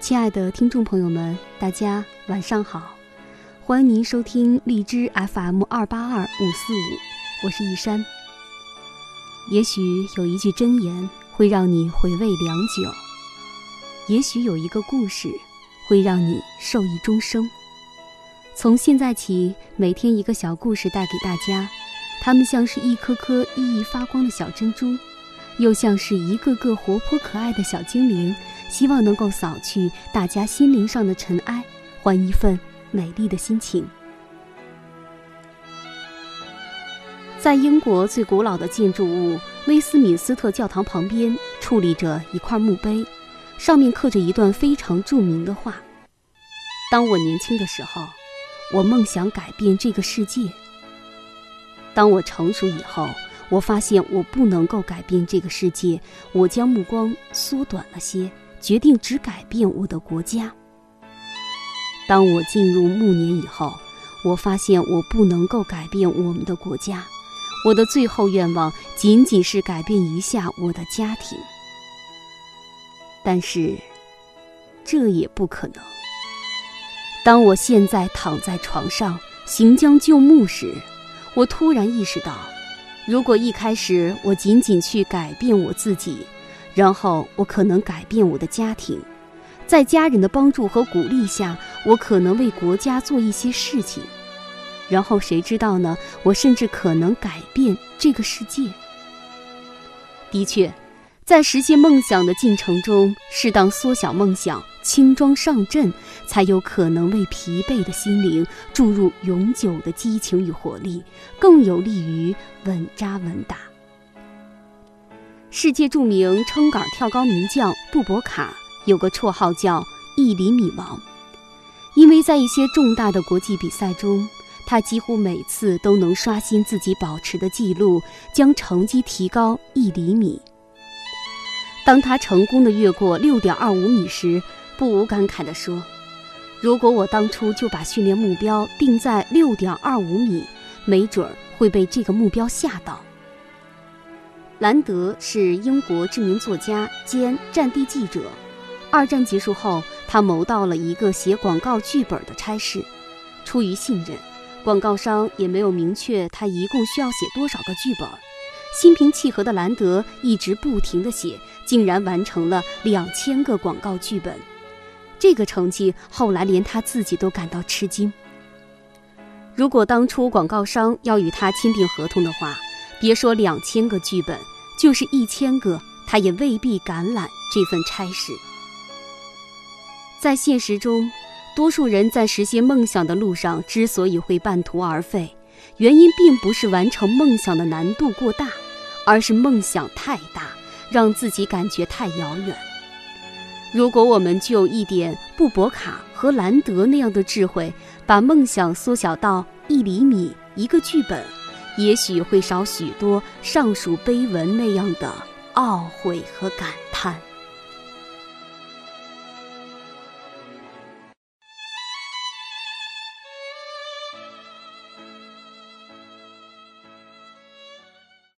亲爱的听众朋友们，大家晚上好，欢迎您收听荔枝 FM 二八二五四五，我是一山。也许有一句箴言会让你回味良久，也许有一个故事会让你受益终生。从现在起，每天一个小故事带给大家，它们像是一颗颗熠熠发光的小珍珠，又像是一个个活泼可爱的小精灵。希望能够扫去大家心灵上的尘埃，换一份美丽的心情。在英国最古老的建筑物威斯敏斯特教堂旁边，矗立着一块墓碑，上面刻着一段非常著名的话：“当我年轻的时候，我梦想改变这个世界。当我成熟以后，我发现我不能够改变这个世界，我将目光缩短了些。”决定只改变我的国家。当我进入暮年以后，我发现我不能够改变我们的国家。我的最后愿望仅仅是改变一下我的家庭。但是，这也不可能。当我现在躺在床上行将就木时，我突然意识到，如果一开始我仅仅去改变我自己。然后我可能改变我的家庭，在家人的帮助和鼓励下，我可能为国家做一些事情。然后谁知道呢？我甚至可能改变这个世界。的确，在实现梦想的进程中，适当缩小梦想，轻装上阵，才有可能为疲惫的心灵注入永久的激情与活力，更有利于稳扎稳打。世界著名撑杆跳高名将布博卡有个绰号叫“一厘米王”，因为在一些重大的国际比赛中，他几乎每次都能刷新自己保持的记录，将成绩提高一厘米。当他成功的越过六点二五米时，不无感慨地说：“如果我当初就把训练目标定在六点二五米，没准儿会被这个目标吓到。”兰德是英国知名作家兼战地记者。二战结束后，他谋到了一个写广告剧本的差事。出于信任，广告商也没有明确他一共需要写多少个剧本。心平气和的兰德一直不停地写，竟然完成了两千个广告剧本。这个成绩后来连他自己都感到吃惊。如果当初广告商要与他签订合同的话，别说两千个剧本，就是一千个，他也未必敢揽这份差事。在现实中，多数人在实现梦想的路上之所以会半途而废，原因并不是完成梦想的难度过大，而是梦想太大，让自己感觉太遥远。如果我们就一点布博卡和兰德那样的智慧，把梦想缩小到一厘米一个剧本。也许会少许多上述碑文那样的懊悔和感叹。